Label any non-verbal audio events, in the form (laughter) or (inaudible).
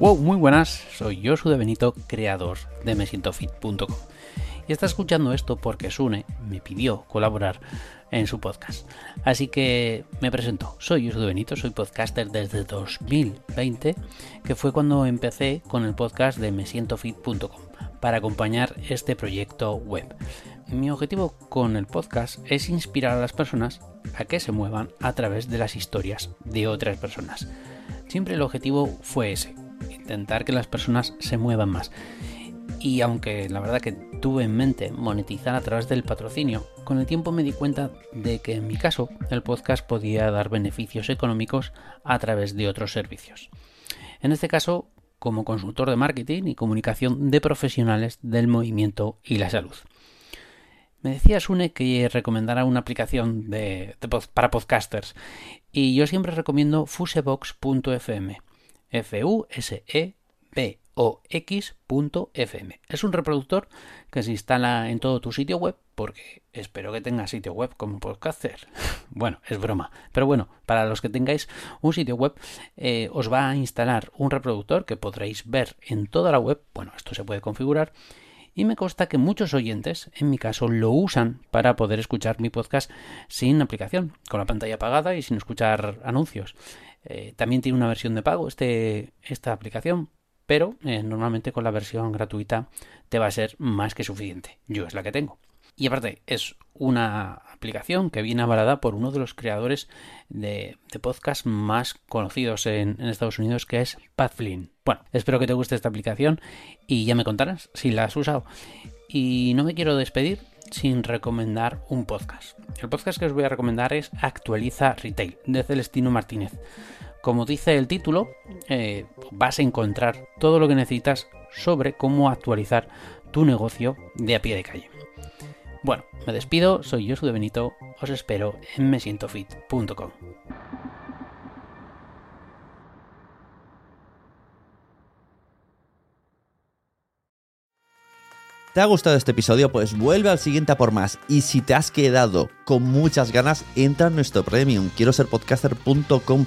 Wow, muy buenas. Soy Josu de Benito, creador de mesientofit.com. Y está escuchando esto porque Sune me pidió colaborar en su podcast. Así que me presento. Soy Josu de Benito, soy podcaster desde 2020, que fue cuando empecé con el podcast de mesientofit.com para acompañar este proyecto web. Mi objetivo con el podcast es inspirar a las personas a que se muevan a través de las historias de otras personas. Siempre el objetivo fue ese, intentar que las personas se muevan más. Y aunque la verdad que tuve en mente monetizar a través del patrocinio, con el tiempo me di cuenta de que en mi caso el podcast podía dar beneficios económicos a través de otros servicios. En este caso, como consultor de marketing y comunicación de profesionales del movimiento y la salud. Me decía Sune que recomendara una aplicación de, para podcasters y yo siempre recomiendo fusebox.fm. F-U-S-E-B-O-X.fm. Es un reproductor que se instala en todo tu sitio web porque espero que tengas sitio web como podcaster. (laughs) bueno, es broma. Pero bueno, para los que tengáis un sitio web, eh, os va a instalar un reproductor que podréis ver en toda la web. Bueno, esto se puede configurar. Y me consta que muchos oyentes, en mi caso, lo usan para poder escuchar mi podcast sin aplicación, con la pantalla apagada y sin escuchar anuncios. Eh, también tiene una versión de pago este, esta aplicación, pero eh, normalmente con la versión gratuita te va a ser más que suficiente. Yo es la que tengo. Y aparte es una aplicación que viene avalada por uno de los creadores de, de podcast más conocidos en, en, Estados Unidos, que es Pat Flynn. Bueno, espero que te guste esta aplicación y ya me contarás si la has usado. Y no me quiero despedir sin recomendar un podcast. El podcast que os voy a recomendar es Actualiza Retail, de Celestino Martínez. Como dice el título, eh, vas a encontrar todo lo que necesitas sobre cómo actualizar tu negocio de a pie de calle. Bueno, me despido, soy Josu de Benito, os espero en mesientofit.com. ¿Te ha gustado este episodio? Pues vuelve al siguiente a por más. Y si te has quedado con muchas ganas, entra en nuestro premium. Quiero ser podcaster.com